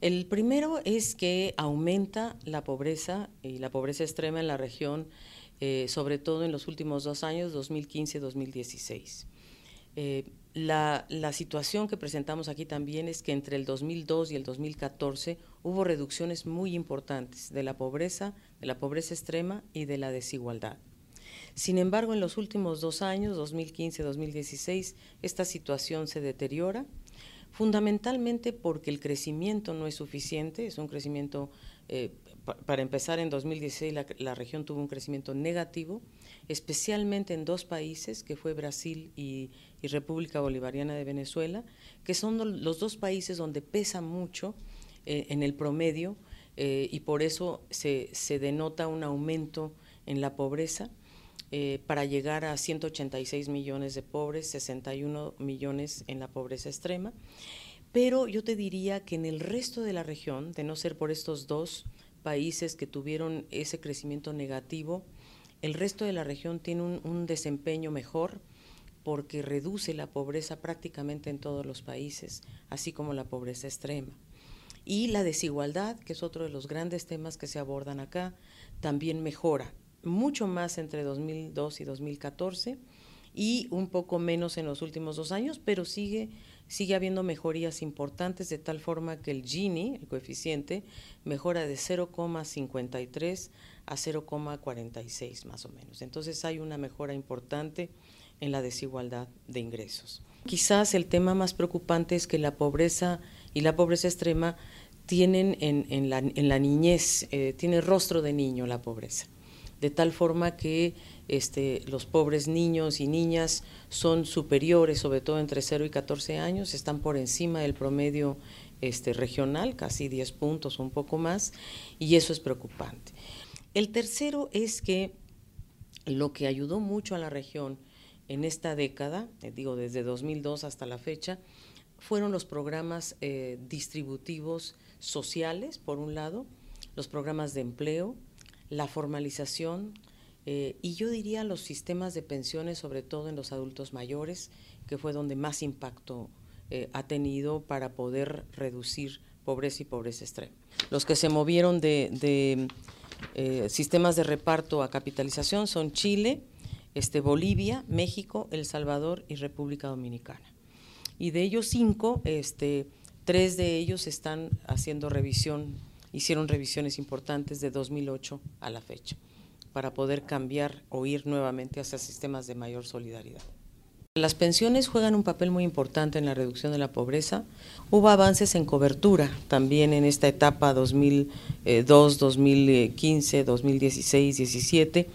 El primero es que aumenta la pobreza y la pobreza extrema en la región, eh, sobre todo en los últimos dos años, 2015-2016. Eh, la, la, situación que presentamos aquí también es que entre el 2002 y el 2014 hubo reducciones muy importantes de la pobreza, de la pobreza extrema y de la desigualdad. Sin embargo, en los últimos dos años, 2015-2016, esta situación se deteriora fundamentalmente porque el crecimiento no es suficiente, es un crecimiento, eh, para empezar en 2016 la, región tuvo un crecimiento negativo, especialmente en dos países, que fue Brasil y, República Bolivariana de Venezuela, que son los dos países donde pesa mucho eh, en el promedio eh, y por eso se, se denota un aumento en la pobreza. Para llegar a 186 millones de pobres, 61 millones en la pobreza extrema. Pero yo te diría que en el resto de la región, de no ser por estos dos países que tuvieron ese crecimiento negativo, el resto de la región tiene un, desempeño mejor porque reduce la pobreza prácticamente en todos los países, así como la pobreza extrema. Y la desigualdad, que es otro de los grandes temas que se abordan acá, también mejora, mucho más entre 2002 y 2014 y un poco menos en los últimos dos años, pero sigue sigue habiendo mejorías importantes de tal forma que el Gini, el coeficiente, mejora de 0,53 a 0,46 más o menos. Entonces hay una mejora importante en la desigualdad de ingresos. Quizás el tema más preocupante es que la pobreza y la pobreza extrema tienen en, la, niñez, eh, tiene rostro de niño la pobreza, de tal forma que este, los pobres niños y niñas son superiores, sobre todo entre 0 y 14 años, están por encima del promedio este, regional, casi 10 puntos un poco más, y eso es preocupante. El tercero es que lo que ayudó mucho a la región en esta década, eh, digo desde 2002 hasta la fecha, fueron los programas eh, distributivos sociales, por un lado, los programas de empleo, la formalización, eh, y yo diría los sistemas de pensiones, sobre todo en los adultos mayores, que fue donde más impacto eh, ha tenido para poder reducir pobreza y pobreza extrema. Los que se movieron de, eh, sistemas de reparto a capitalización son Chile, este, Bolivia, México, El Salvador y República Dominicana. Y de ellos cinco, este, tres de ellos están haciendo revisión, hicieron revisiones importantes de 2008 a la fecha para poder cambiar o ir nuevamente hacia sistemas de mayor solidaridad. Las pensiones juegan un papel muy importante en la reducción de la pobreza. Hubo avances en cobertura también en esta etapa 2002, 2015, 2016, 2017,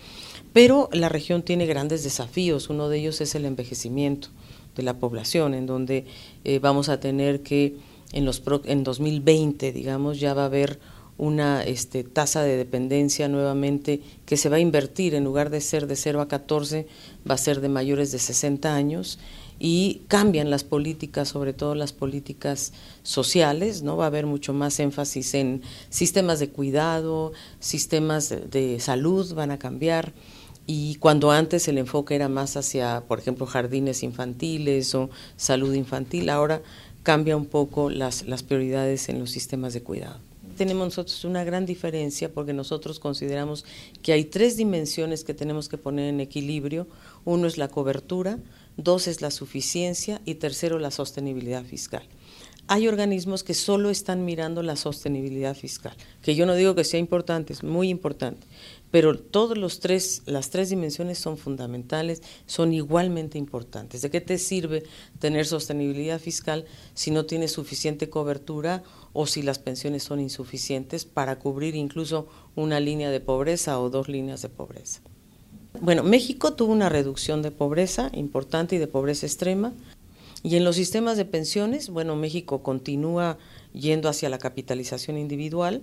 pero la región tiene grandes desafíos. Uno de ellos es el envejecimiento de la población, en donde eh, vamos a tener que en, los, en 2020, digamos, ya va a haber una este, tasa de dependencia nuevamente que se va a invertir, en lugar de ser de 0 a 14, va a ser de mayores de 60 años. Y cambian las políticas, sobre todo las políticas sociales, ¿no? Va a haber mucho más énfasis en sistemas de cuidado, sistemas de salud van a cambiar. Y cuando antes el enfoque era más hacia, por ejemplo, jardines infantiles o salud infantil, ahora cambia un poco las, las prioridades en los sistemas de cuidado tenemos nosotros una gran diferencia porque nosotros consideramos que hay tres dimensiones que tenemos que poner en equilibrio. Uno es la cobertura, dos es la suficiencia y tercero la sostenibilidad fiscal. Hay organismos que solo están mirando la sostenibilidad fiscal, que yo no digo que sea importante, es muy importante, pero todos los tres, las tres dimensiones son fundamentales, son igualmente importantes. ¿De qué te sirve tener sostenibilidad fiscal si no tienes suficiente cobertura o si las pensiones son insuficientes para cubrir incluso una línea de pobreza o dos líneas de pobreza? Bueno, México tuvo una reducción de pobreza importante y de pobreza extrema. Y en los sistemas de pensiones, bueno, México continúa yendo hacia la capitalización individual,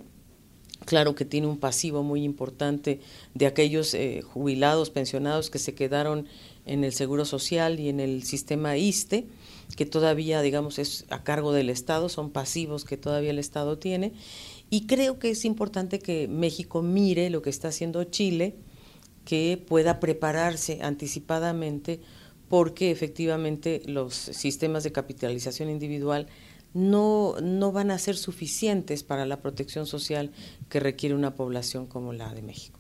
Claro que tiene un pasivo muy importante de aquellos eh, jubilados, pensionados que se quedaron en el Seguro Social y en el sistema ISTE, que todavía, digamos, es a cargo del Estado, son pasivos que todavía el Estado tiene. Y creo que es importante que México mire lo que está haciendo Chile, que pueda prepararse anticipadamente, porque efectivamente los sistemas de capitalización individual no, no van a ser suficientes para la protección social que requiere una población como la de México.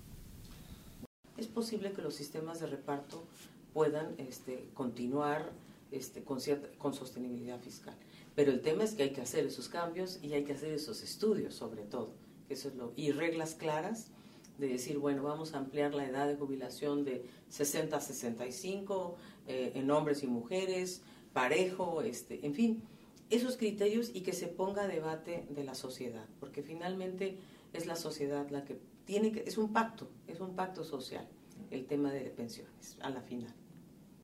Es posible que los sistemas de reparto puedan este, continuar este, con, con sostenibilidad fiscal. Pero el tema es que hay que hacer esos cambios y hay que hacer esos estudios, sobre todo. Eso es lo, y reglas claras de decir, bueno, vamos a ampliar la edad de jubilación de 60 a 65 eh, en hombres y mujeres, parejo, este, en fin, esos criterios y que se ponga a debate de la sociedad, porque finalmente es la sociedad la que tiene que, es un pacto, es un pacto social el tema de pensiones a la final.